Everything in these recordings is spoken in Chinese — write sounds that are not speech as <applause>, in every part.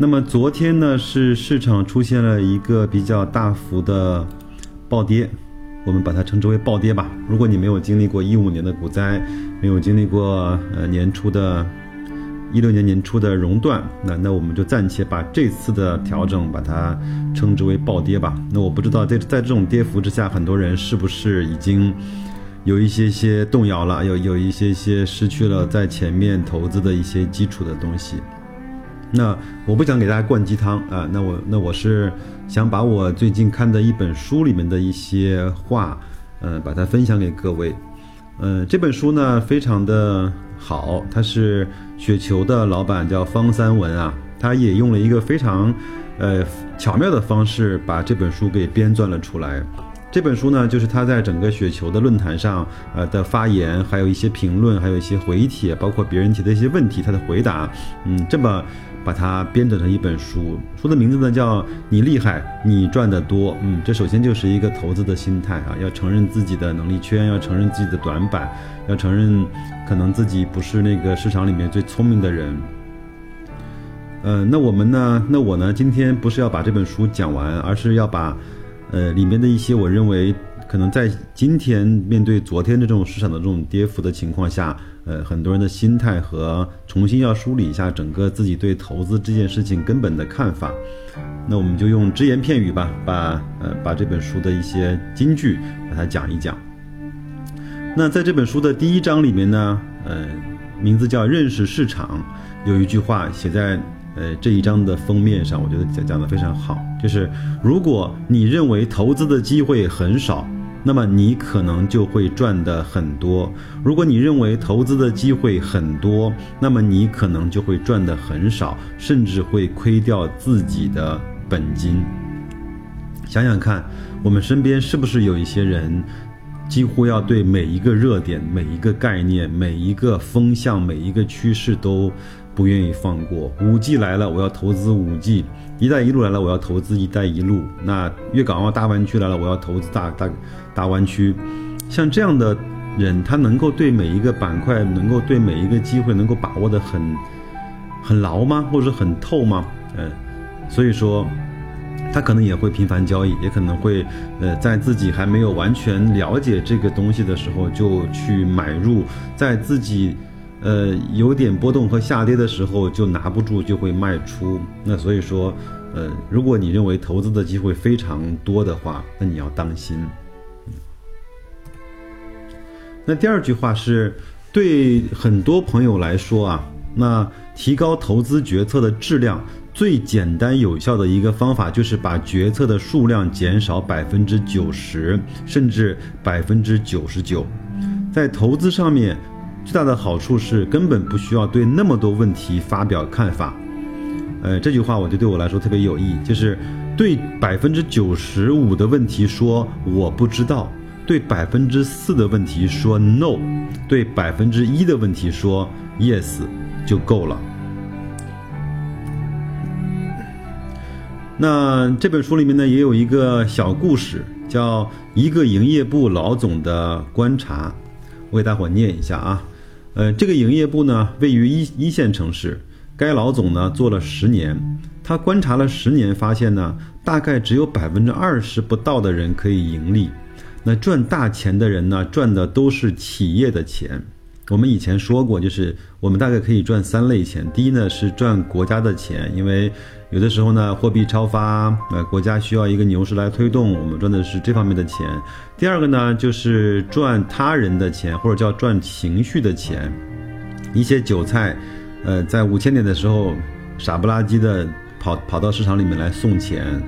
那么昨天呢，是市场出现了一个比较大幅的暴跌，我们把它称之为暴跌吧。如果你没有经历过一五年的股灾，没有经历过呃年初的，一六年年初的熔断，那那我们就暂且把这次的调整把它称之为暴跌吧。那我不知道在在这种跌幅之下，很多人是不是已经。有一些些动摇了，有有一些些失去了在前面投资的一些基础的东西。那我不想给大家灌鸡汤啊，那我那我是想把我最近看的一本书里面的一些话，呃，把它分享给各位。嗯，这本书呢非常的好，它是雪球的老板叫方三文啊，他也用了一个非常呃巧妙的方式把这本书给编撰了出来。这本书呢，就是他在整个雪球的论坛上，呃的发言，还有一些评论，还有一些回帖，包括别人提的一些问题，他的回答，嗯，这么把它编整成一本书。书的名字呢叫“你厉害，你赚得多”。嗯，这首先就是一个投资的心态啊，要承认自己的能力圈，要承认自己的短板，要承认可能自己不是那个市场里面最聪明的人。嗯，那我们呢？那我呢？今天不是要把这本书讲完，而是要把。呃，里面的一些我认为可能在今天面对昨天的这种市场的这种跌幅的情况下，呃，很多人的心态和重新要梳理一下整个自己对投资这件事情根本的看法。那我们就用只言片语吧，把呃把这本书的一些金句把它讲一讲。那在这本书的第一章里面呢，呃，名字叫认识市场，有一句话写在。呃，这一章的封面上，我觉得讲讲的非常好。就是如果你认为投资的机会很少，那么你可能就会赚的很多；如果你认为投资的机会很多，那么你可能就会赚的很少，甚至会亏掉自己的本金。想想看，我们身边是不是有一些人，几乎要对每一个热点、每一个概念、每一个风向、每一个趋势都。不愿意放过五 G 来了，我要投资五 G；一带一路来了，我要投资一带一路。那粤港澳大湾区来了，我要投资大大大湾区。像这样的人，他能够对每一个板块，能够对每一个机会，能够把握的很很牢吗？或者很透吗？嗯，所以说，他可能也会频繁交易，也可能会呃，在自己还没有完全了解这个东西的时候就去买入，在自己。呃，有点波动和下跌的时候就拿不住，就会卖出。那所以说，呃，如果你认为投资的机会非常多的话，那你要当心。那第二句话是，对很多朋友来说啊，那提高投资决策的质量最简单有效的一个方法，就是把决策的数量减少百分之九十，甚至百分之九十九，在投资上面。最大的好处是根本不需要对那么多问题发表看法，呃，这句话我觉得对我来说特别有益，就是对百分之九十五的问题说我不知道，对百分之四的问题说 no，对百分之一的问题说 yes 就够了。那这本书里面呢也有一个小故事，叫一个营业部老总的观察，我给大伙念一下啊。呃，这个营业部呢，位于一一线城市。该老总呢做了十年，他观察了十年，发现呢，大概只有百分之二十不到的人可以盈利。那赚大钱的人呢，赚的都是企业的钱。我们以前说过，就是我们大概可以赚三类钱。第一呢是赚国家的钱，因为有的时候呢货币超发，呃国家需要一个牛市来推动，我们赚的是这方面的钱。第二个呢就是赚他人的钱，或者叫赚情绪的钱。一些韭菜，呃在五千点的时候傻不拉几的跑跑到市场里面来送钱。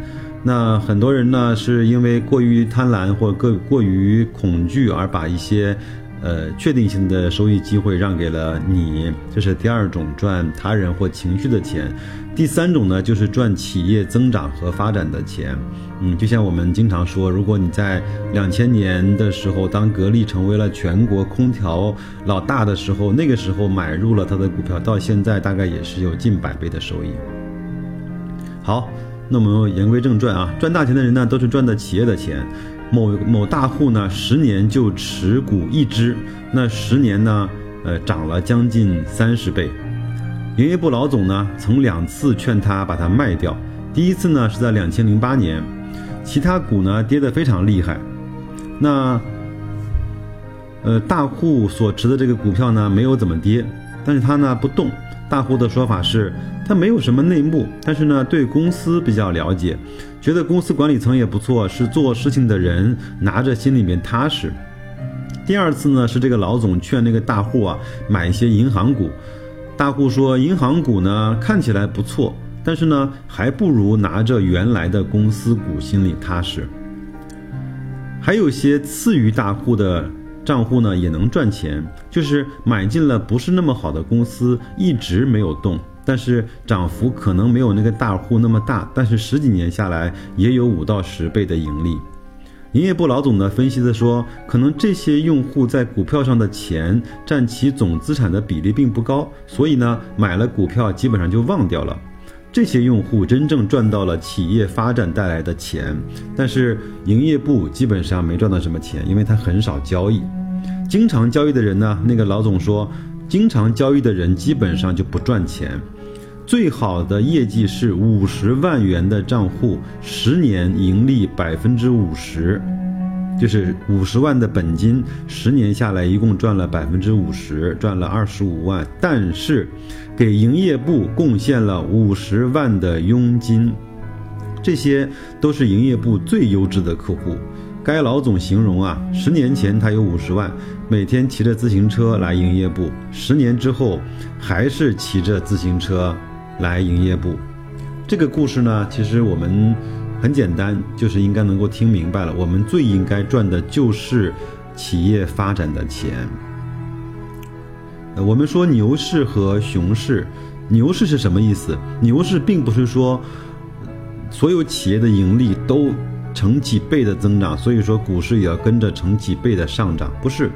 那很多人呢是因为过于贪婪或过过于恐惧而把一些。呃，确定性的收益机会让给了你，这是第二种赚他人或情绪的钱。第三种呢，就是赚企业增长和发展的钱。嗯，就像我们经常说，如果你在两千年的时候，当格力成为了全国空调老大的时候，那个时候买入了它的股票，到现在大概也是有近百倍的收益。好，那我们言归正传啊，赚大钱的人呢，都是赚的企业的钱。某某大户呢，十年就持股一只，那十年呢，呃，涨了将近三十倍。营业部老总呢，曾两次劝他把它卖掉。第一次呢是在两千零八年，其他股呢跌得非常厉害，那，呃，大户所持的这个股票呢没有怎么跌，但是他呢不动。大户的说法是，他没有什么内幕，但是呢对公司比较了解。觉得公司管理层也不错，是做事情的人，拿着心里面踏实。第二次呢，是这个老总劝那个大户啊买一些银行股，大户说银行股呢看起来不错，但是呢还不如拿着原来的公司股心里踏实。还有些次于大户的账户呢也能赚钱，就是买进了不是那么好的公司，一直没有动。但是涨幅可能没有那个大户那么大，但是十几年下来也有五到十倍的盈利。营业部老总呢分析的说，可能这些用户在股票上的钱占其总资产的比例并不高，所以呢买了股票基本上就忘掉了。这些用户真正赚到了企业发展带来的钱，但是营业部基本上没赚到什么钱，因为他很少交易。经常交易的人呢，那个老总说，经常交易的人基本上就不赚钱。最好的业绩是五十万元的账户，十年盈利百分之五十，就是五十万的本金，十年下来一共赚了百分之五十，赚了二十五万。但是，给营业部贡献了五十万的佣金，这些都是营业部最优质的客户。该老总形容啊，十年前他有五十万，每天骑着自行车来营业部，十年之后还是骑着自行车。来营业部，这个故事呢，其实我们很简单，就是应该能够听明白了。我们最应该赚的就是企业发展的钱。我们说牛市和熊市，牛市是什么意思？牛市并不是说所有企业的盈利都成几倍的增长，所以说股市也要跟着成几倍的上涨，不是。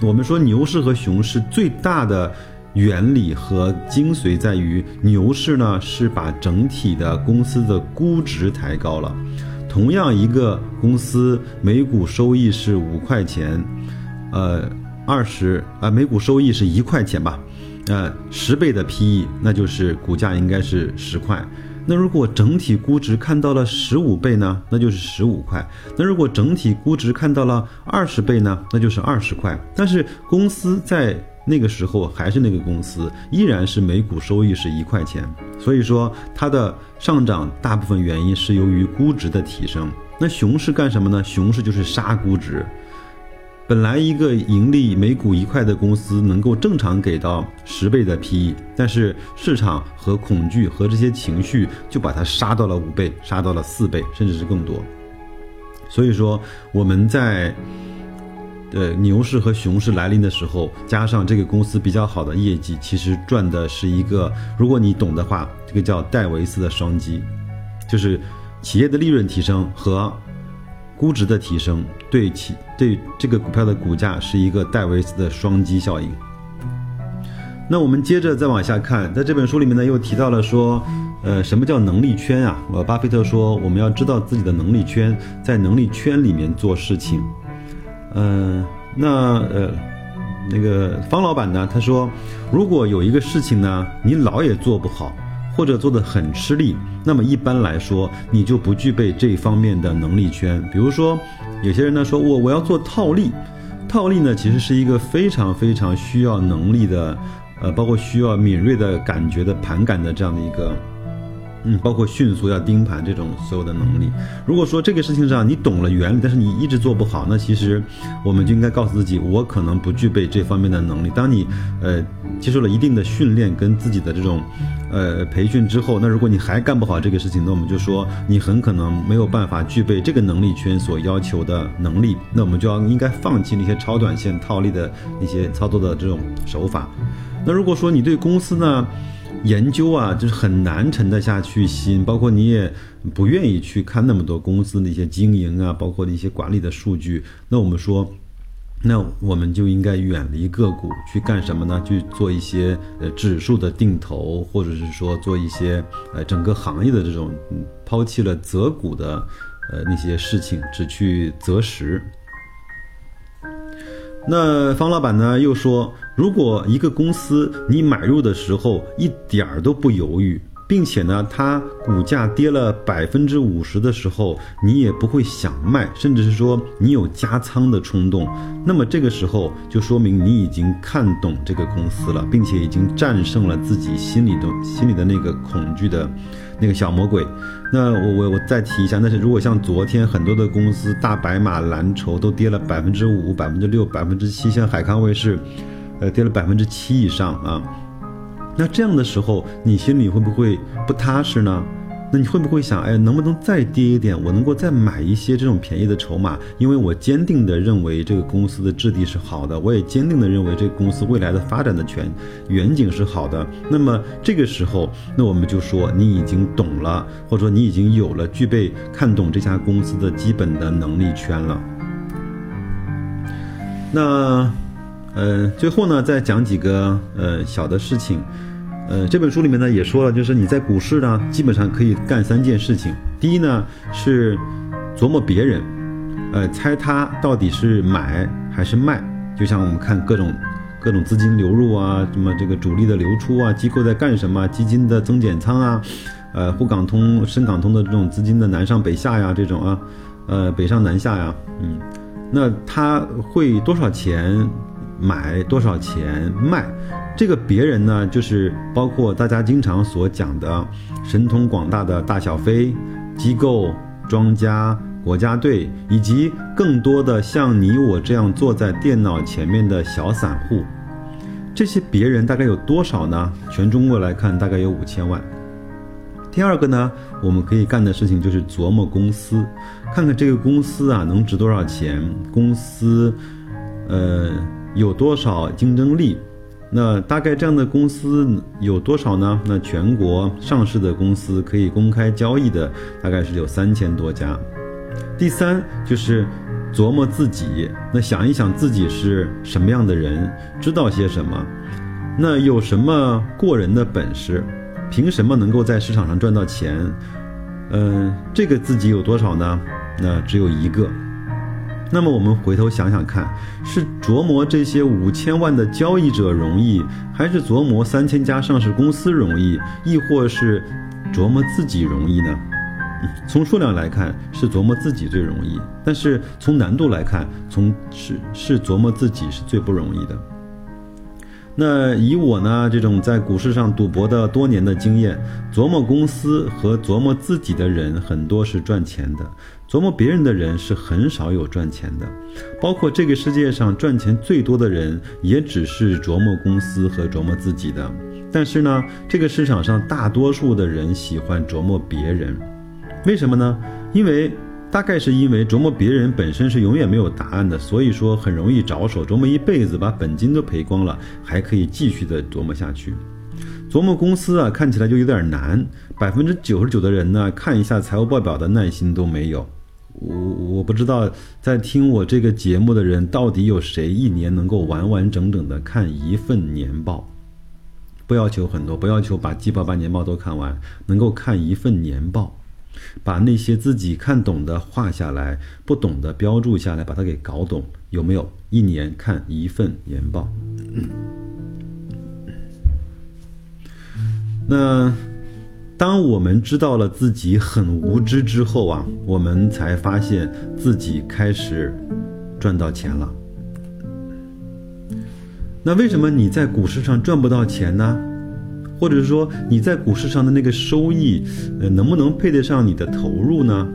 我们说牛市和熊市最大的。原理和精髓在于，牛市呢是把整体的公司的估值抬高了。同样一个公司每股收益是五块钱，呃，二十啊每股收益是一块钱吧，呃，十倍的 PE，那就是股价应该是十块。那如果整体估值看到了十五倍呢，那就是十五块。那如果整体估值看到了二十倍呢，那就是二十块。但是公司在那个时候还是那个公司，依然是每股收益是一块钱，所以说它的上涨大部分原因是由于估值的提升。那熊市干什么呢？熊市就是杀估值。本来一个盈利每股一块的公司能够正常给到十倍的 PE，但是市场和恐惧和这些情绪就把它杀到了五倍，杀到了四倍，甚至是更多。所以说我们在。呃，牛市和熊市来临的时候，加上这个公司比较好的业绩，其实赚的是一个，如果你懂的话，这个叫戴维斯的双击，就是企业的利润提升和估值的提升，对其对这个股票的股价是一个戴维斯的双击效应。那我们接着再往下看，在这本书里面呢，又提到了说，呃，什么叫能力圈啊？呃，巴菲特说，我们要知道自己的能力圈，在能力圈里面做事情。嗯，那呃，那个方老板呢？他说，如果有一个事情呢，你老也做不好，或者做的很吃力，那么一般来说，你就不具备这方面的能力圈。比如说，有些人呢说，我我要做套利，套利呢其实是一个非常非常需要能力的，呃，包括需要敏锐的感觉的盘感的这样的一个，嗯，包括迅速要盯盘这种所有的能力。如果说这个事情上你懂了原理，但是你一直做不好，那其实我们就应该告诉自己，我可能不具备这方面的能力。当你呃接受了一定的训练跟自己的这种呃培训之后，那如果你还干不好这个事情，那我们就说你很可能没有办法具备这个能力圈所要求的能力，那我们就要应该放弃那些超短线套利的那些操作的这种手法。那如果说你对公司呢？研究啊，就是很难沉得下去心，包括你也不愿意去看那么多公司的一些经营啊，包括一些管理的数据。那我们说，那我们就应该远离个股，去干什么呢？去做一些呃指数的定投，或者是说做一些呃整个行业的这种抛弃了择股的呃那些事情，只去择时。那方老板呢又说，如果一个公司你买入的时候一点儿都不犹豫，并且呢它股价跌了百分之五十的时候，你也不会想卖，甚至是说你有加仓的冲动，那么这个时候就说明你已经看懂这个公司了，并且已经战胜了自己心里的心里的那个恐惧的。那个小魔鬼，那我我我再提一下，那是如果像昨天很多的公司大白马蓝筹都跌了百分之五、百分之六、百分之七，像海康卫视，呃，跌了百分之七以上啊，那这样的时候，你心里会不会不踏实呢？那你会不会想，哎，能不能再跌一点？我能够再买一些这种便宜的筹码，因为我坚定的认为这个公司的质地是好的，我也坚定的认为这个公司未来的发展的全远景是好的。那么这个时候，那我们就说你已经懂了，或者说你已经有了具备看懂这家公司的基本的能力圈了。那，呃，最后呢，再讲几个呃小的事情。呃，这本书里面呢也说了，就是你在股市呢，基本上可以干三件事情。第一呢是琢磨别人，呃，猜他到底是买还是卖。就像我们看各种 <laughs> 各种资金流入啊，什么这个主力的流出啊，机构在干什么，基金的增减仓啊，呃，沪港通、深港通的这种资金的南上北下呀，这种啊，呃，北上南下呀，嗯，那他会多少钱买，多少钱卖？这个别人呢，就是包括大家经常所讲的神通广大的大小非机构、庄家、国家队，以及更多的像你我这样坐在电脑前面的小散户。这些别人大概有多少呢？全中国来看，大概有五千万。第二个呢，我们可以干的事情就是琢磨公司，看看这个公司啊能值多少钱，公司，呃，有多少竞争力。那大概这样的公司有多少呢？那全国上市的公司可以公开交易的大概是有三千多家。第三就是琢磨自己，那想一想自己是什么样的人，知道些什么，那有什么过人的本事，凭什么能够在市场上赚到钱？嗯，这个自己有多少呢？那只有一个。那么我们回头想想看，是琢磨这些五千万的交易者容易，还是琢磨三千家上市公司容易，亦或是琢磨自己容易呢？<laughs> 从数量来看，是琢磨自己最容易；但是从难度来看，从是是琢磨自己是最不容易的。那以我呢这种在股市上赌博的多年的经验，琢磨公司和琢磨自己的人很多是赚钱的，琢磨别人的人是很少有赚钱的。包括这个世界上赚钱最多的人，也只是琢磨公司和琢磨自己的。但是呢，这个市场上大多数的人喜欢琢磨别人，为什么呢？因为。大概是因为琢磨别人本身是永远没有答案的，所以说很容易着手，琢磨一辈子，把本金都赔光了，还可以继续的琢磨下去。琢磨公司啊，看起来就有点难，百分之九十九的人呢，看一下财务报表的耐心都没有。我我不知道在听我这个节目的人，到底有谁一年能够完完整整的看一份年报？不要求很多，不要求把季报、把年报都看完，能够看一份年报。把那些自己看懂的画下来，不懂的标注下来，把它给搞懂，有没有？一年看一份研报。那当我们知道了自己很无知之后啊，我们才发现自己开始赚到钱了。那为什么你在股市上赚不到钱呢？或者是说你在股市上的那个收益，呃，能不能配得上你的投入呢？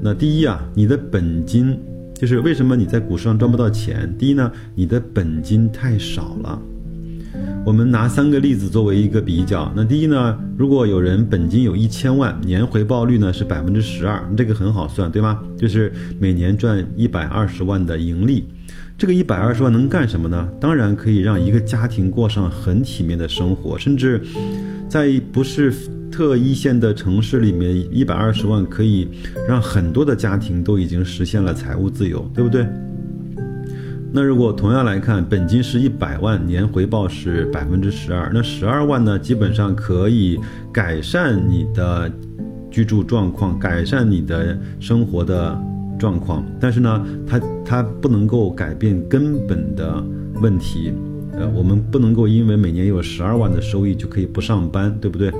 那第一啊，你的本金就是为什么你在股市上赚不到钱？第一呢，你的本金太少了。我们拿三个例子作为一个比较。那第一呢，如果有人本金有一千万，年回报率呢是百分之十二，这个很好算，对吗？就是每年赚一百二十万的盈利。这个一百二十万能干什么呢？当然可以让一个家庭过上很体面的生活，甚至在不是特一线的城市里面，一百二十万可以让很多的家庭都已经实现了财务自由，对不对？那如果同样来看，本金是一百万，年回报是百分之十二，那十二万呢，基本上可以改善你的居住状况，改善你的生活的状况。但是呢，它它不能够改变根本的问题。呃，我们不能够因为每年有十二万的收益就可以不上班，对不对？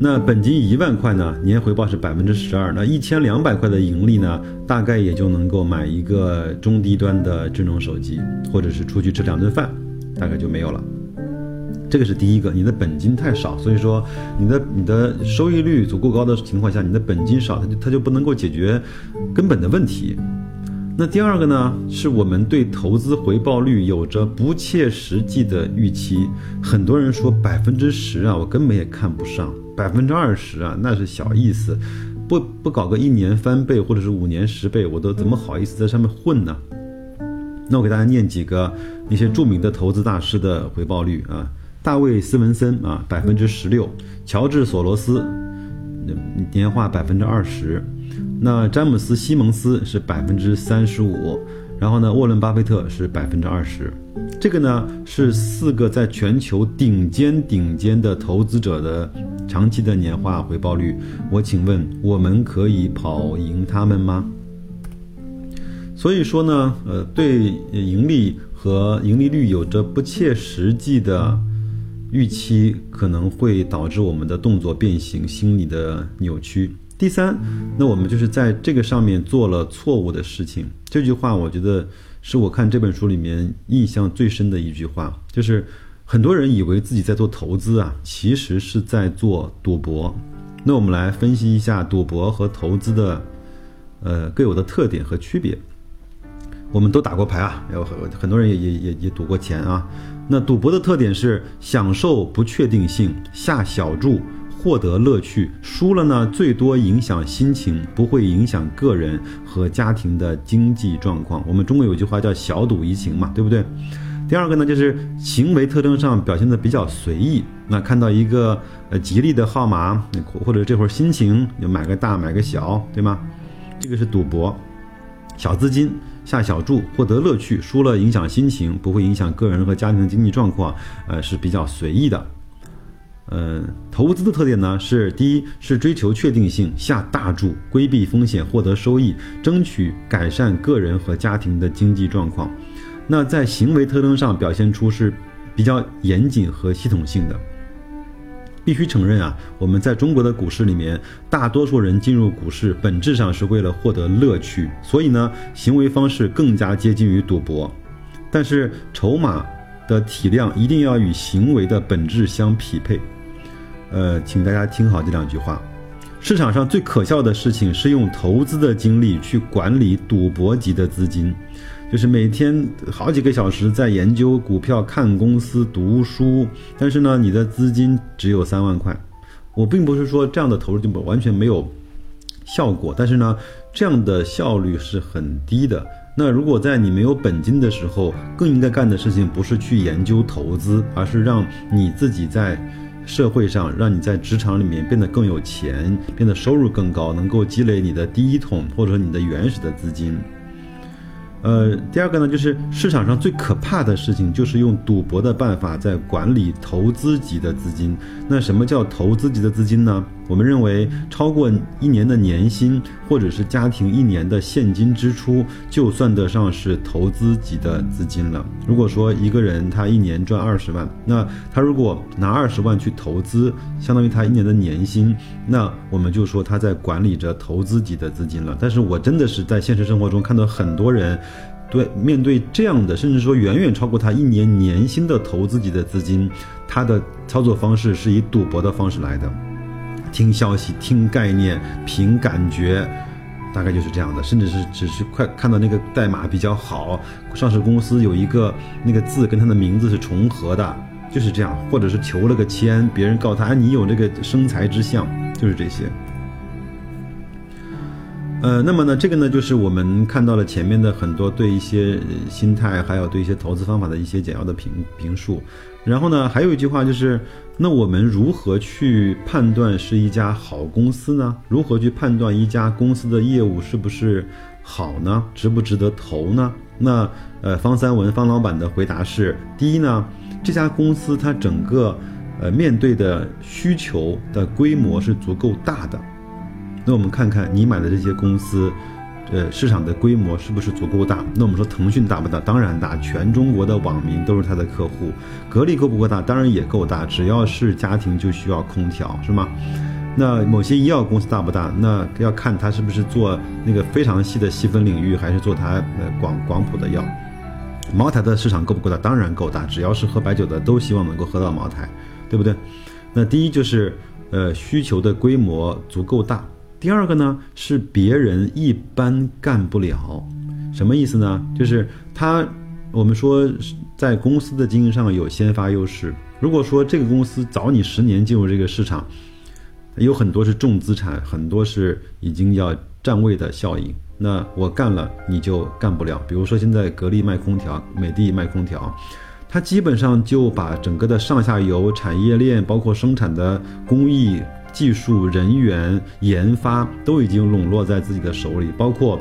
那本金一万块呢，年回报是百分之十二，那一千两百块的盈利呢，大概也就能够买一个中低端的智能手机，或者是出去吃两顿饭，大概就没有了。这个是第一个，你的本金太少，所以说你的你的收益率足够高的情况下，你的本金少，它就它就不能够解决根本的问题。那第二个呢，是我们对投资回报率有着不切实际的预期。很多人说百分之十啊，我根本也看不上；百分之二十啊，那是小意思。不不搞个一年翻倍或者是五年十倍，我都怎么好意思在上面混呢？那我给大家念几个那些著名的投资大师的回报率啊：大卫·斯文森啊，百分之十六；乔治·索罗斯，年化百分之二十。那詹姆斯·西蒙斯是百分之三十五，然后呢，沃伦·巴菲特是百分之二十，这个呢是四个在全球顶尖顶尖的投资者的长期的年化回报率。我请问，我们可以跑赢他们吗？所以说呢，呃，对盈利和盈利率有着不切实际的预期，可能会导致我们的动作变形、心理的扭曲。第三，那我们就是在这个上面做了错误的事情。这句话，我觉得是我看这本书里面印象最深的一句话，就是很多人以为自己在做投资啊，其实是在做赌博。那我们来分析一下赌博和投资的，呃，各有的特点和区别。我们都打过牌啊，有很很多人也也也也赌过钱啊。那赌博的特点是享受不确定性，下小注。获得乐趣，输了呢，最多影响心情，不会影响个人和家庭的经济状况。我们中国有句话叫“小赌怡情”嘛，对不对？第二个呢，就是行为特征上表现的比较随意。那看到一个呃吉利的号码，或者这会儿心情，就买个大买个小，对吗？这个是赌博，小资金下小注，获得乐趣，输了影响心情，不会影响个人和家庭的经济状况，呃，是比较随意的。呃，投资的特点呢是：第一是追求确定性，下大注，规避风险，获得收益，争取改善个人和家庭的经济状况。那在行为特征上表现出是比较严谨和系统性的。必须承认啊，我们在中国的股市里面，大多数人进入股市本质上是为了获得乐趣，所以呢，行为方式更加接近于赌博。但是筹码的体量一定要与行为的本质相匹配。呃，请大家听好这两句话。市场上最可笑的事情是用投资的精力去管理赌博级的资金，就是每天好几个小时在研究股票、看公司、读书，但是呢，你的资金只有三万块。我并不是说这样的投入就完全没有效果，但是呢，这样的效率是很低的。那如果在你没有本金的时候，更应该干的事情不是去研究投资，而是让你自己在。社会上让你在职场里面变得更有钱，变得收入更高，能够积累你的第一桶或者说你的原始的资金。呃，第二个呢，就是市场上最可怕的事情，就是用赌博的办法在管理投资级的资金。那什么叫投资级的资金呢？我们认为，超过一年的年薪或者是家庭一年的现金支出，就算得上是投资级的资金了。如果说一个人他一年赚二十万，那他如果拿二十万去投资，相当于他一年的年薪，那我们就说他在管理着投资级的资金了。但是我真的是在现实生活中看到很多人。对面对这样的，甚至说远远超过他一年年薪的投资级的资金，他的操作方式是以赌博的方式来的，听消息、听概念、凭感觉。大概就是这样的，甚至是只是快看到那个代码比较好，上市公司有一个那个字跟他的名字是重合的，就是这样，或者是求了个签，别人告诉他，哎，你有这个生财之相，就是这些。呃，那么呢，这个呢，就是我们看到了前面的很多对一些心态，还有对一些投资方法的一些简要的评评述。然后呢，还有一句话就是，那我们如何去判断是一家好公司呢？如何去判断一家公司的业务是不是好呢？值不值得投呢？那呃，方三文方老板的回答是：第一呢，这家公司它整个呃面对的需求的规模是足够大的。那我们看看你买的这些公司，呃，市场的规模是不是足够大？那我们说腾讯大不大？当然大，全中国的网民都是它的客户。格力够不够大？当然也够大，只要是家庭就需要空调，是吗？那某些医药公司大不大？那要看它是不是做那个非常细的细分领域，还是做它呃广广谱的药。茅台的市场够不够大？当然够大，只要是喝白酒的都希望能够喝到茅台，对不对？那第一就是呃需求的规模足够大。第二个呢是别人一般干不了，什么意思呢？就是他，我们说在公司的经营上有先发优势。如果说这个公司早你十年进入这个市场，有很多是重资产，很多是已经要占位的效应。那我干了你就干不了。比如说现在格力卖空调，美的卖空调，它基本上就把整个的上下游产业链，包括生产的工艺。技术人员研发都已经笼络在自己的手里，包括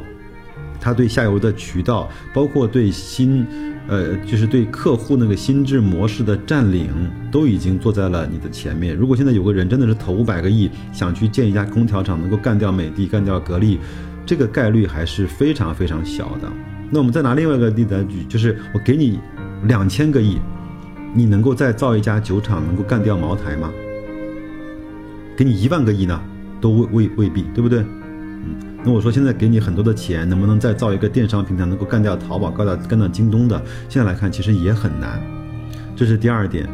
他对下游的渠道，包括对新，呃，就是对客户那个心智模式的占领，都已经坐在了你的前面。如果现在有个人真的是投五百个亿想去建一家空调厂，能够干掉美的、干掉格力，这个概率还是非常非常小的。那我们再拿另外一个例子来举，就是我给你两千个亿，你能够再造一家酒厂，能够干掉茅台吗？给你一万个亿呢，都未未未必，对不对？嗯，那我说现在给你很多的钱，能不能再造一个电商平台，能够干掉淘宝、干掉干掉京东的？现在来看，其实也很难。这是第二点，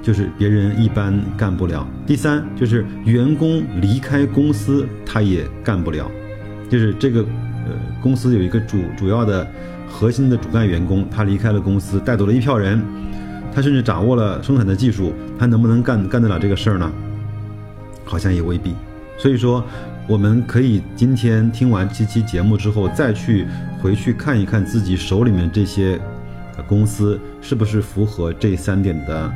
就是别人一般干不了。第三，就是员工离开公司，他也干不了。就是这个，呃，公司有一个主主要的、核心的主干员工，他离开了公司，带走了一票人，他甚至掌握了生产的技术，他能不能干干得了这个事儿呢？好像也未必，所以说，我们可以今天听完这期节目之后，再去回去看一看自己手里面这些公司是不是符合这三点的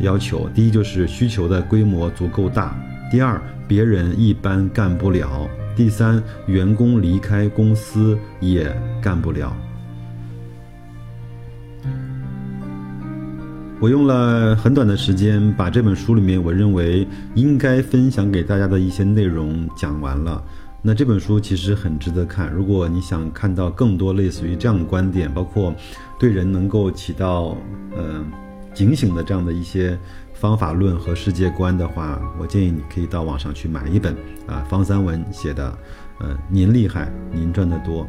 要求。第一，就是需求的规模足够大；第二，别人一般干不了；第三，员工离开公司也干不了。我用了很短的时间把这本书里面我认为应该分享给大家的一些内容讲完了。那这本书其实很值得看，如果你想看到更多类似于这样的观点，包括对人能够起到呃警醒的这样的一些方法论和世界观的话，我建议你可以到网上去买一本啊方三文写的，呃您厉害，您赚得多。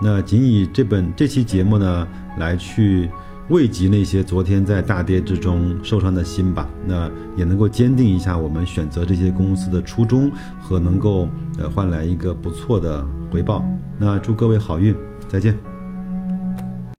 那仅以这本这期节目呢来去。慰藉那些昨天在大跌之中受伤的心吧，那也能够坚定一下我们选择这些公司的初衷和能够呃换来一个不错的回报。那祝各位好运，再见。